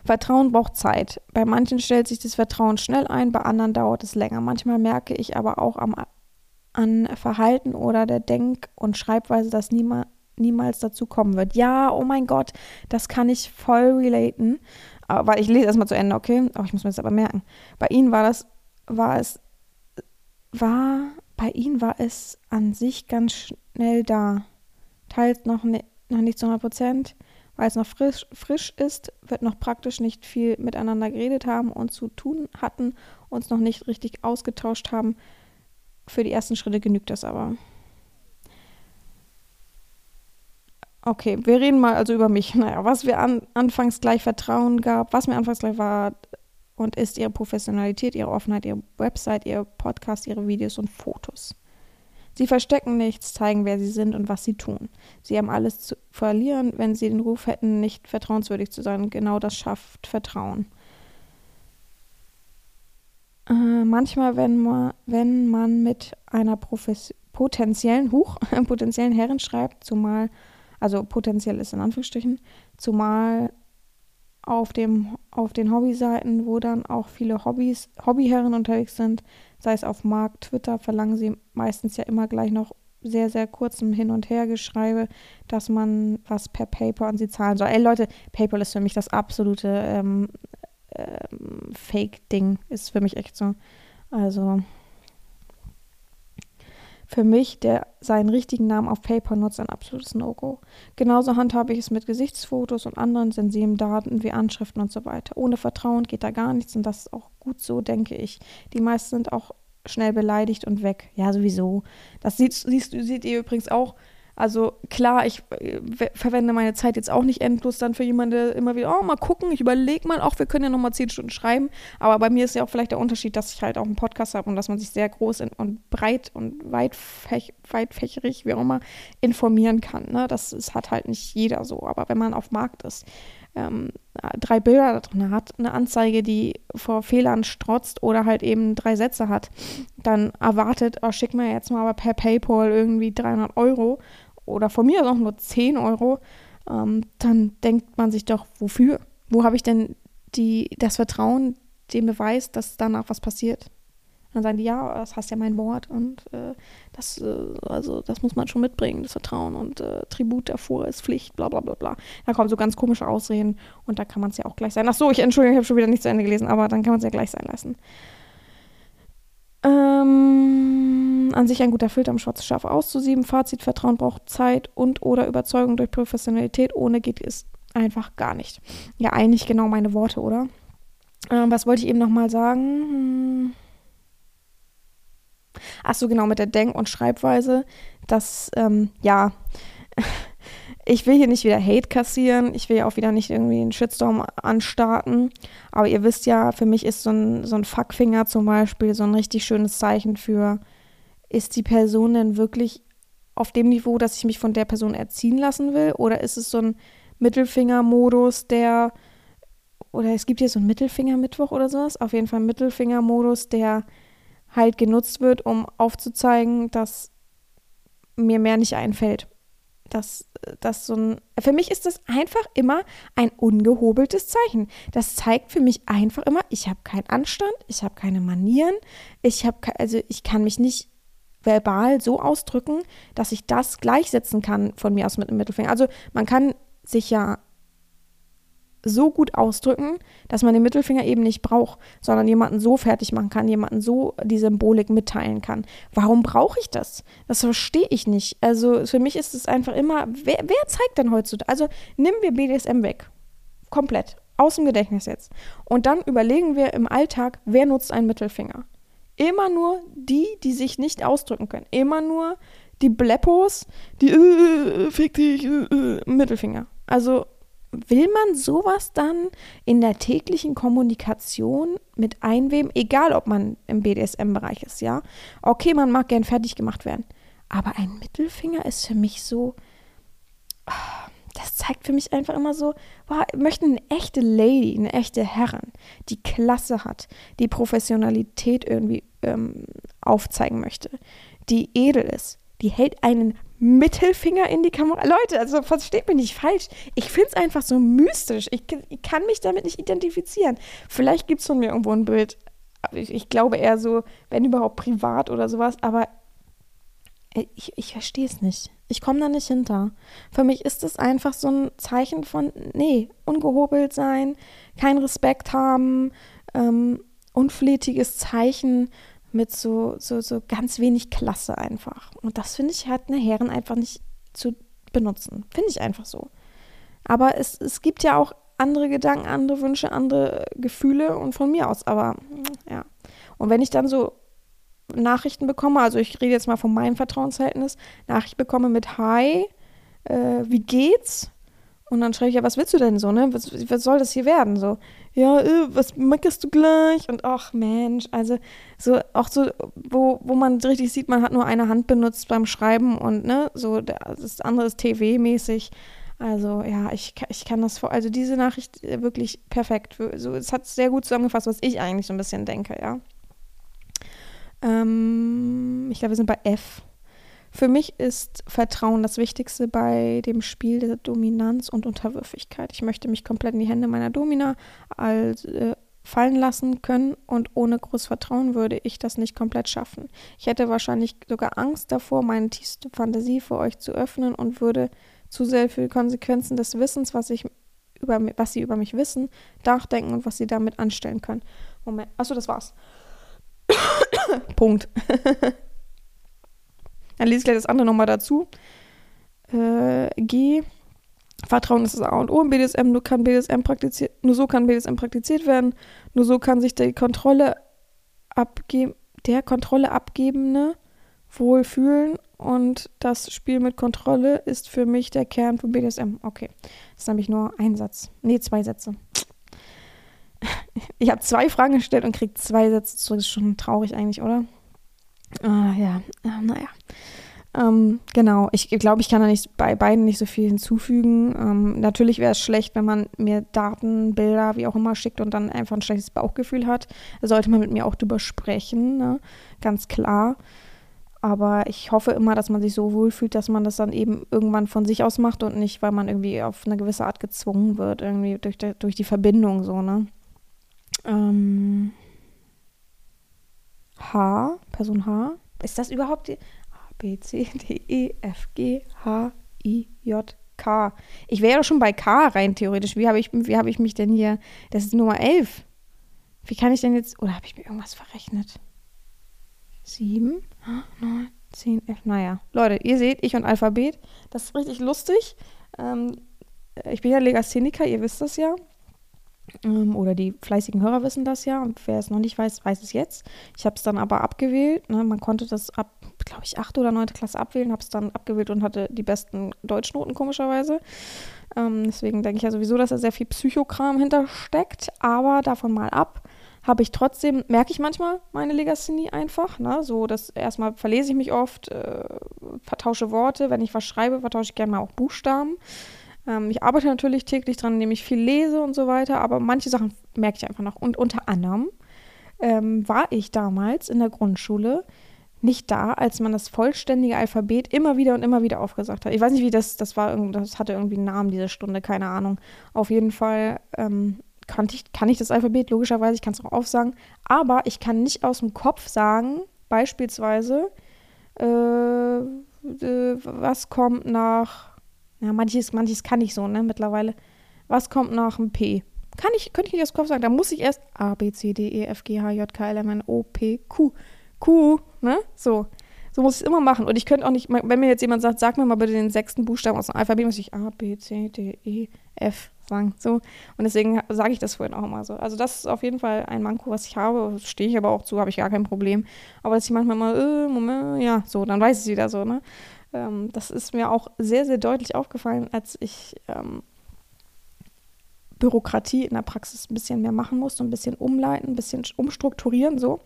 Vertrauen braucht Zeit. Bei manchen stellt sich das Vertrauen schnell ein, bei anderen dauert es länger. Manchmal merke ich aber auch am, an Verhalten oder der Denk- und Schreibweise, dass niema, niemals dazu kommen wird. Ja, oh mein Gott, das kann ich voll relaten. Aber, ich lese erstmal zu Ende, okay? Aber ich muss mir das aber merken. Bei ihnen war das, war es, war, bei ihnen war es an sich ganz schnell da. Teils noch, ne, noch nicht zu 100 Prozent, weil es noch frisch, frisch ist, wird noch praktisch nicht viel miteinander geredet haben und zu tun hatten, uns noch nicht richtig ausgetauscht haben. Für die ersten Schritte genügt das aber. Okay, wir reden mal also über mich. Naja, was wir an, anfangs gleich Vertrauen gab, was mir anfangs gleich war und ist ihre Professionalität, ihre Offenheit, ihre Website, ihr Podcast, ihre Videos und Fotos. Sie verstecken nichts, zeigen, wer sie sind und was sie tun. Sie haben alles zu verlieren, wenn sie den Ruf hätten, nicht vertrauenswürdig zu sein. Genau das schafft Vertrauen. Äh, manchmal, wenn man, wenn man mit einer Profes potenziellen, Huch, potenziellen Herren schreibt, zumal also potenziell ist in Anführungsstrichen, zumal auf, dem, auf den Hobbyseiten, wo dann auch viele Hobbys, Hobbyherren unterwegs sind, sei es auf Markt, Twitter, verlangen sie meistens ja immer gleich noch sehr, sehr kurzem Hin- und Hergeschreibe, dass man was per PayPal an sie zahlen soll. Ey Leute, PayPal ist für mich das absolute ähm, ähm, Fake-Ding. Ist für mich echt so. Also für mich, der seinen richtigen Namen auf Paper nutzt, ein absolutes No-Go. Genauso handhabe ich es mit Gesichtsfotos und anderen sensiblen Daten wie Anschriften und so weiter. Ohne Vertrauen geht da gar nichts und das ist auch gut so, denke ich. Die meisten sind auch schnell beleidigt und weg. Ja, sowieso. Das siehst, siehst, seht ihr übrigens auch also klar, ich äh, verwende meine Zeit jetzt auch nicht endlos dann für jemanden, der immer wieder, oh, mal gucken, ich überlege mal, auch wir können ja nochmal zehn Stunden schreiben. Aber bei mir ist ja auch vielleicht der Unterschied, dass ich halt auch einen Podcast habe und dass man sich sehr groß und breit und weitfäch weitfächerig, wie auch immer, informieren kann. Ne? Das, das hat halt nicht jeder so. Aber wenn man auf Markt ist, ähm, drei Bilder da drin hat, eine Anzeige, die vor Fehlern strotzt oder halt eben drei Sätze hat, dann erwartet, oh, schick mir jetzt mal aber per PayPal irgendwie 300 Euro oder von mir auch nur 10 Euro, ähm, dann denkt man sich doch, wofür? Wo habe ich denn die, das Vertrauen, den Beweis, dass danach was passiert? Dann sagen die, ja, das hast ja mein Wort und äh, das, äh, also das muss man schon mitbringen, das Vertrauen und äh, Tribut davor ist Pflicht, bla bla bla bla. Da kommen so ganz komische Ausreden und da kann man es ja auch gleich sein. Ach so, ich entschuldige, ich habe schon wieder nicht zu Ende gelesen, aber dann kann man es ja gleich sein lassen. Ähm, an sich ein guter Filter, um schwarze Schafe auszusieben. Fazit, Vertrauen braucht Zeit und oder Überzeugung durch Professionalität. Ohne geht es einfach gar nicht. Ja, eigentlich genau meine Worte, oder? Ähm, was wollte ich eben nochmal sagen? Hm. Ach so, genau, mit der Denk- und Schreibweise. Das, ähm, ja, ich will hier nicht wieder Hate kassieren. Ich will ja auch wieder nicht irgendwie einen Shitstorm anstarten. Aber ihr wisst ja, für mich ist so ein, so ein Fuckfinger zum Beispiel so ein richtig schönes Zeichen für, ist die Person denn wirklich auf dem Niveau, dass ich mich von der Person erziehen lassen will? Oder ist es so ein Mittelfinger-Modus, der, oder es gibt hier so einen Mittelfinger-Mittwoch oder sowas? Auf jeden Fall Mittelfinger-Modus, der halt genutzt wird, um aufzuzeigen, dass mir mehr nicht einfällt. Dass das so ein. Für mich ist das einfach immer ein ungehobeltes Zeichen. Das zeigt für mich einfach immer, ich habe keinen Anstand, ich habe keine Manieren, ich habe also ich kann mich nicht verbal so ausdrücken, dass ich das gleichsetzen kann von mir aus mit dem Mittelfinger. Also man kann sich ja so gut ausdrücken, dass man den Mittelfinger eben nicht braucht, sondern jemanden so fertig machen kann, jemanden so die Symbolik mitteilen kann. Warum brauche ich das? Das verstehe ich nicht. Also für mich ist es einfach immer, wer, wer zeigt denn heutzutage? Also nehmen wir BDSM weg. Komplett. Aus dem Gedächtnis jetzt. Und dann überlegen wir im Alltag, wer nutzt einen Mittelfinger? Immer nur die, die sich nicht ausdrücken können. Immer nur die Bleppos, die äh, fick dich, äh, äh, Mittelfinger. Also will man sowas dann in der täglichen Kommunikation mit einweben, egal ob man im BDSM-Bereich ist, ja? Okay, man mag gern fertig gemacht werden, aber ein Mittelfinger ist für mich so, das zeigt für mich einfach immer so, wow, ich möchte eine echte Lady, eine echte Herrin, die Klasse hat, die Professionalität irgendwie ähm, aufzeigen möchte, die edel ist, die hält einen Mittelfinger in die Kamera. Leute, also versteht mich nicht falsch. Ich finde es einfach so mystisch. Ich, ich, kann mich damit nicht identifizieren. Vielleicht gibt es von mir irgendwo ein Bild. Ich, ich, glaube eher so, wenn überhaupt privat oder sowas, aber ich, ich verstehe es nicht. Ich komme da nicht hinter. Für mich ist es einfach so ein Zeichen von, nee, ungehobelt sein, kein Respekt haben, ähm, unflätiges Zeichen mit so, so, so ganz wenig Klasse einfach. Und das finde ich halt eine Herren einfach nicht zu benutzen. Finde ich einfach so. Aber es, es gibt ja auch andere Gedanken, andere Wünsche, andere Gefühle und von mir aus. Aber ja. Und wenn ich dann so Nachrichten bekomme, also ich rede jetzt mal von meinem Vertrauensverhältnis, Nachrichten bekomme mit Hi, äh, wie geht's? Und dann schreibe ich, ja, was willst du denn so, ne? Was, was soll das hier werden? So, ja, äh, was meckerst du gleich? Und ach Mensch, also so, auch so, wo, wo man richtig sieht, man hat nur eine Hand benutzt beim Schreiben und ne, so, das andere ist TV-mäßig. Also ja, ich, ich kann das vor, also diese Nachricht äh, wirklich perfekt. So, es hat sehr gut zusammengefasst, was ich eigentlich so ein bisschen denke, ja. Ähm, ich glaube, wir sind bei F. Für mich ist Vertrauen das Wichtigste bei dem Spiel der Dominanz und Unterwürfigkeit. Ich möchte mich komplett in die Hände meiner Domina als, äh, fallen lassen können und ohne großes Vertrauen würde ich das nicht komplett schaffen. Ich hätte wahrscheinlich sogar Angst davor, meine tiefste Fantasie für euch zu öffnen und würde zu sehr für die Konsequenzen des Wissens, was ich über was sie über mich wissen, nachdenken und was sie damit anstellen können. Moment, achso, das war's. Punkt. Dann lese ich gleich das andere nochmal dazu. Äh, G. Vertrauen ist das A und O im BDSM. Nur, kann BDSM praktiziert, nur so kann BDSM praktiziert werden. Nur so kann sich die Kontrolle abgeben, der Kontrolle abgebende wohlfühlen. Und das Spiel mit Kontrolle ist für mich der Kern von BDSM. Okay, das ist nämlich nur ein Satz. Nee, zwei Sätze. Ich habe zwei Fragen gestellt und kriege zwei Sätze zurück. Das ist schon traurig eigentlich, oder? Ah, ja, äh, naja. Ähm, genau, ich glaube, ich kann da nicht bei beiden nicht so viel hinzufügen. Ähm, natürlich wäre es schlecht, wenn man mir Daten, Bilder, wie auch immer schickt und dann einfach ein schlechtes Bauchgefühl hat. Da sollte man mit mir auch drüber sprechen, ne? ganz klar. Aber ich hoffe immer, dass man sich so wohlfühlt, dass man das dann eben irgendwann von sich aus macht und nicht, weil man irgendwie auf eine gewisse Art gezwungen wird, irgendwie durch, die, durch die Verbindung so, ne? Ähm, H, Person H. Ist das überhaupt die? A, B, C, D, E, F, G, H, I, J, K. Ich wäre ja schon bei K rein theoretisch. Wie habe ich, hab ich mich denn hier? Das ist Nummer 11. Wie kann ich denn jetzt. Oder habe ich mir irgendwas verrechnet? 7, 9, 10, 11. Naja. Leute, ihr seht, ich und Alphabet. Das ist richtig lustig. Ähm, ich bin ja Legastheniker, ihr wisst das ja. Ähm, oder die fleißigen Hörer wissen das ja. Und wer es noch nicht weiß, weiß es jetzt. Ich habe es dann aber abgewählt. Ne? Man konnte das ab, glaube ich, 8. oder 9. Klasse abwählen. Habe es dann abgewählt und hatte die besten Deutschnoten, komischerweise. Ähm, deswegen denke ich ja sowieso, dass da sehr viel Psychokram hintersteckt. Aber davon mal ab habe ich trotzdem, merke ich manchmal meine Legasthenie einfach. Ne? So, dass erstmal verlese ich mich oft, äh, vertausche Worte. Wenn ich was schreibe, vertausche ich gerne mal auch Buchstaben. Ähm, ich arbeite natürlich täglich dran, indem ich viel lese und so weiter, aber manche Sachen merke ich einfach noch. Und unter anderem ähm, war ich damals in der Grundschule nicht da, als man das vollständige Alphabet immer wieder und immer wieder aufgesagt hat. Ich weiß nicht, wie das, das war, das hatte irgendwie einen Namen, diese Stunde, keine Ahnung. Auf jeden Fall ähm, kannte ich, kann ich das Alphabet, logischerweise, ich kann es auch aufsagen, aber ich kann nicht aus dem Kopf sagen, beispielsweise, äh, äh, was kommt nach ja, manches, manches kann ich so, ne, mittlerweile. Was kommt nach dem P? Kann ich, könnte ich nicht aus Kopf sagen. Da muss ich erst A, B, C, D, E, F, G, H, J, K, L, M, N, O, P, Q. Q, ne? So. So muss ich es immer machen. Und ich könnte auch nicht, wenn mir jetzt jemand sagt, sag mir mal bitte den sechsten Buchstaben aus dem Alphabet, muss ich A, B, C, D, E, F sagen. So. Und deswegen sage ich das vorhin auch immer so. Also das ist auf jeden Fall ein Manko, was ich habe. Stehe ich aber auch zu, habe ich gar kein Problem. Aber dass ich manchmal mal, äh, Moment, ja, so, dann weiß ich es wieder so, ne? Ähm, das ist mir auch sehr, sehr deutlich aufgefallen, als ich ähm, Bürokratie in der Praxis ein bisschen mehr machen musste, ein bisschen umleiten, ein bisschen umstrukturieren so.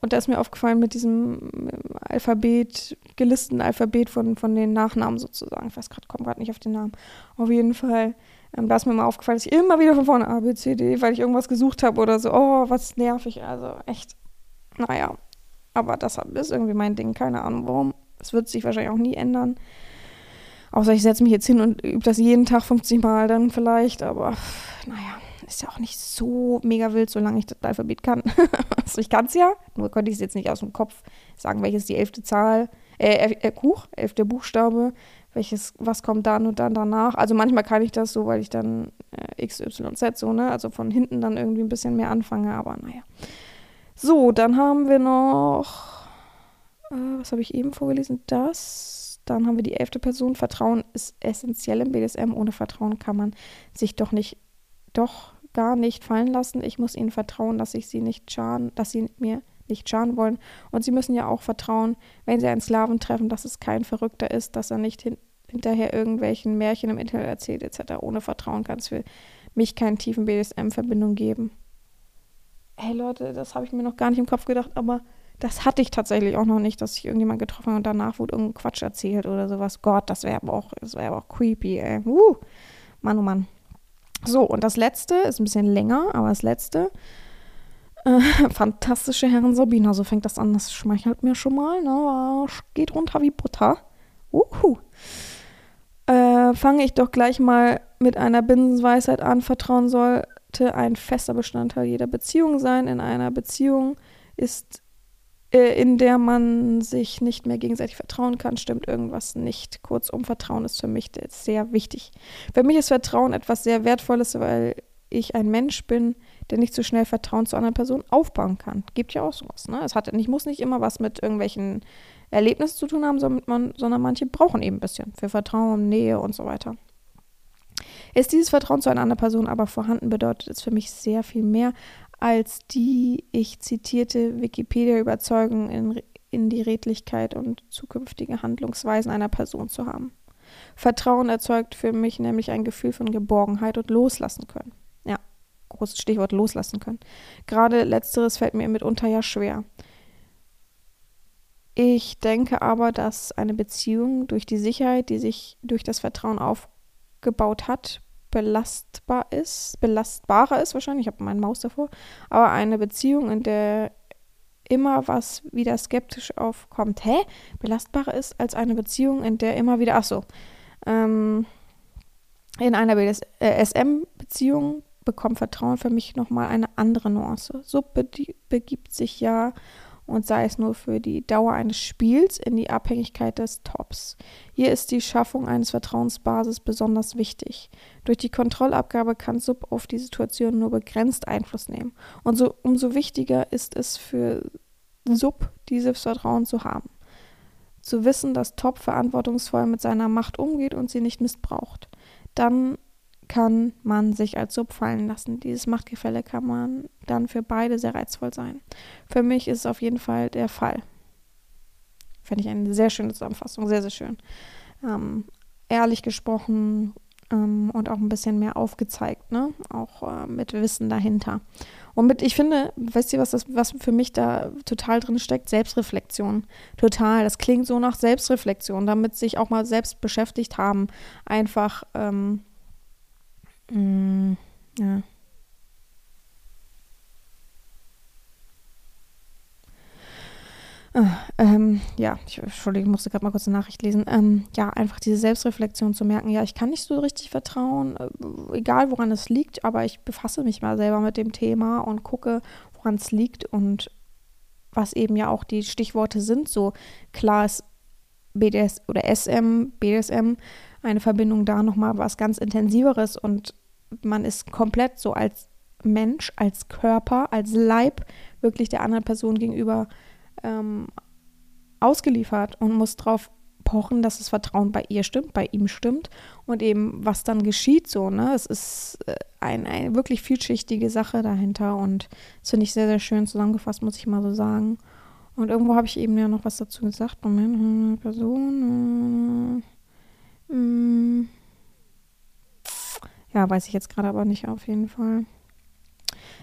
Und da ist mir aufgefallen mit diesem äh, Alphabet, gelisteten Alphabet von, von den Nachnamen sozusagen. Ich weiß gerade, komme gerade nicht auf den Namen. Auf jeden Fall, ähm, da ist mir mal aufgefallen, dass ich immer wieder von vorne A, B, C, D, weil ich irgendwas gesucht habe oder so. Oh, was nervig. Also echt, naja. Aber das ist irgendwie mein Ding, keine Ahnung warum. Das wird sich wahrscheinlich auch nie ändern. Außer ich setze mich jetzt hin und übe das jeden Tag 50 Mal dann vielleicht, aber naja, ist ja auch nicht so mega wild, solange ich das Alphabet kann. also ich kann es ja, nur konnte ich es jetzt nicht aus dem Kopf sagen, welches die elfte Zahl, äh, äh, Kuch, elfte Buchstabe, welches, was kommt dann und dann danach. Also manchmal kann ich das so, weil ich dann äh, XYZ so, ne, also von hinten dann irgendwie ein bisschen mehr anfange, aber naja. So, dann haben wir noch, äh, was habe ich eben vorgelesen? Das. Dann haben wir die elfte Person. Vertrauen ist essentiell im BDSM. Ohne Vertrauen kann man sich doch nicht, doch gar nicht fallen lassen. Ich muss ihnen vertrauen, dass ich sie nicht schaden, dass sie mir nicht schaden wollen. Und sie müssen ja auch vertrauen, wenn sie einen Sklaven treffen, dass es kein Verrückter ist, dass er nicht hin hinterher irgendwelchen Märchen im Internet erzählt etc. Ohne Vertrauen kann es für mich keinen tiefen BDSM-Verbindung geben. Hey Leute, das habe ich mir noch gar nicht im Kopf gedacht, aber das hatte ich tatsächlich auch noch nicht, dass ich irgendjemand getroffen habe und danach wurde irgendein Quatsch erzählt oder sowas. Gott, das wäre aber auch, das auch creepy, ey. Uh, Mann, oh Mann. So, und das letzte ist ein bisschen länger, aber das letzte. Äh, fantastische Herren Sabina, so fängt das an. Das schmeichelt mir schon mal. Ne? Geht runter wie Butter. Uhu. Äh, fange ich doch gleich mal mit einer Binnenweisheit an. Vertrauen sollte ein fester Bestandteil jeder Beziehung sein. In einer Beziehung ist äh, in der man sich nicht mehr gegenseitig vertrauen kann, stimmt irgendwas nicht. Kurzum, Vertrauen ist für mich sehr wichtig. Für mich ist Vertrauen etwas sehr Wertvolles, weil ich ein Mensch bin, der nicht so schnell Vertrauen zu einer Person aufbauen kann. Gibt ja auch sowas. Ne? Es hat, ich muss nicht immer was mit irgendwelchen Erlebnissen zu tun haben, sondern, man, sondern manche brauchen eben ein bisschen für Vertrauen, Nähe und so weiter. Ist dieses Vertrauen zu einer anderen Person aber vorhanden, bedeutet es für mich sehr viel mehr, als die ich zitierte Wikipedia-Überzeugung in, in die Redlichkeit und zukünftige Handlungsweisen einer Person zu haben. Vertrauen erzeugt für mich nämlich ein Gefühl von Geborgenheit und loslassen können. Ja, großes Stichwort loslassen können. Gerade letzteres fällt mir mitunter ja schwer. Ich denke aber, dass eine Beziehung durch die Sicherheit, die sich durch das Vertrauen aufgebaut hat, belastbar ist, belastbarer ist wahrscheinlich, ich habe meine Maus davor, aber eine Beziehung, in der immer was wieder skeptisch aufkommt, hä, belastbarer ist als eine Beziehung, in der immer wieder, ach so, ähm, in einer SM-Beziehung bekommt Vertrauen für mich nochmal eine andere Nuance. So begibt sich ja und sei es nur für die Dauer eines Spiels in die Abhängigkeit des Tops. Hier ist die Schaffung eines Vertrauensbasis besonders wichtig. Durch die Kontrollabgabe kann Sub auf die Situation nur begrenzt Einfluss nehmen. Und so, umso wichtiger ist es für Sub, dieses Vertrauen zu haben. Zu wissen, dass Top verantwortungsvoll mit seiner Macht umgeht und sie nicht missbraucht. Dann kann man sich als Sub fallen lassen. Dieses Machtgefälle kann man dann für beide sehr reizvoll sein. Für mich ist es auf jeden Fall der Fall. Fände ich eine sehr schöne Zusammenfassung, sehr, sehr schön. Ähm, ehrlich gesprochen ähm, und auch ein bisschen mehr aufgezeigt, ne? Auch äh, mit Wissen dahinter. Und mit, ich finde, weißt du, was das, was für mich da total drin steckt? Selbstreflexion. Total. Das klingt so nach Selbstreflexion, damit sich auch mal selbst beschäftigt haben. Einfach, ähm, mm, ja. Ah, ähm, ja, ich, Entschuldigung, ich musste gerade mal kurz eine Nachricht lesen. Ähm, ja, einfach diese Selbstreflexion zu merken, ja, ich kann nicht so richtig vertrauen, äh, egal woran es liegt, aber ich befasse mich mal selber mit dem Thema und gucke, woran es liegt und was eben ja auch die Stichworte sind. So klar ist BDS oder SM, BDSM, eine Verbindung da nochmal was ganz Intensiveres und man ist komplett so als Mensch, als Körper, als Leib wirklich der anderen Person gegenüber ähm, ausgeliefert und muss darauf pochen, dass das Vertrauen bei ihr stimmt, bei ihm stimmt und eben was dann geschieht so, ne? Es ist äh, ein, eine wirklich vielschichtige Sache dahinter und das finde ich sehr, sehr schön zusammengefasst, muss ich mal so sagen. Und irgendwo habe ich eben ja noch was dazu gesagt. Moment, Person. Mm, ja, weiß ich jetzt gerade aber nicht auf jeden Fall.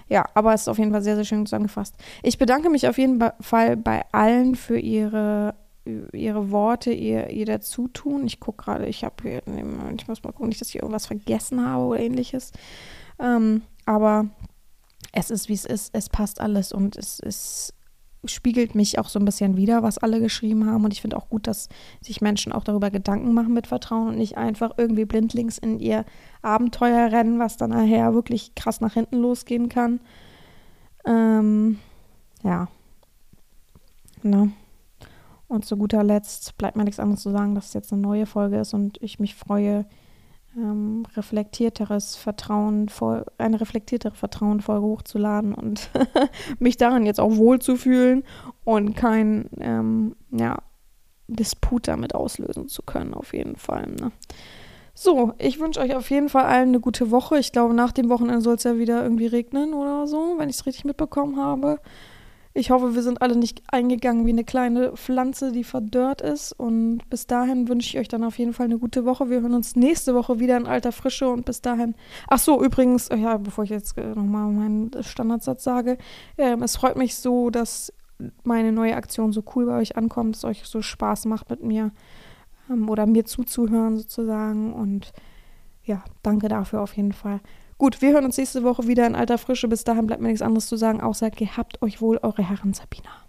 Ja, aber es ist auf jeden Fall sehr, sehr schön zusammengefasst. Ich bedanke mich auf jeden Fall bei allen für ihre, ihre Worte, ihr, ihr Dazutun. Ich gucke gerade, ich habe ich muss mal gucken, nicht, dass ich irgendwas vergessen habe oder ähnliches. Ähm, aber es ist, wie es ist. Es passt alles und es ist spiegelt mich auch so ein bisschen wieder, was alle geschrieben haben. Und ich finde auch gut, dass sich Menschen auch darüber Gedanken machen mit Vertrauen und nicht einfach irgendwie blindlings in ihr Abenteuer rennen, was dann nachher wirklich krass nach hinten losgehen kann. Ähm, ja. Ne? Und zu guter Letzt bleibt mir nichts anderes zu sagen, dass es jetzt eine neue Folge ist und ich mich freue, ähm, reflektierteres Vertrauen, eine reflektiertere Vertrauenfolge hochzuladen und mich daran jetzt auch wohlzufühlen und kein ähm, ja, Disput damit auslösen zu können, auf jeden Fall. Ne? So, ich wünsche euch auf jeden Fall allen eine gute Woche. Ich glaube, nach dem Wochenende soll es ja wieder irgendwie regnen oder so, wenn ich es richtig mitbekommen habe. Ich hoffe, wir sind alle nicht eingegangen wie eine kleine Pflanze, die verdörrt ist. Und bis dahin wünsche ich euch dann auf jeden Fall eine gute Woche. Wir hören uns nächste Woche wieder in alter Frische. Und bis dahin. Ach so, übrigens, ja, bevor ich jetzt äh, nochmal meinen Standardsatz sage, äh, es freut mich so, dass meine neue Aktion so cool bei euch ankommt, dass euch so Spaß macht mit mir ähm, oder mir zuzuhören sozusagen. Und ja, danke dafür auf jeden Fall. Gut, wir hören uns nächste Woche wieder in alter Frische. Bis dahin bleibt mir nichts anderes zu sagen, außer gehabt euch wohl, eure Herren Sabina.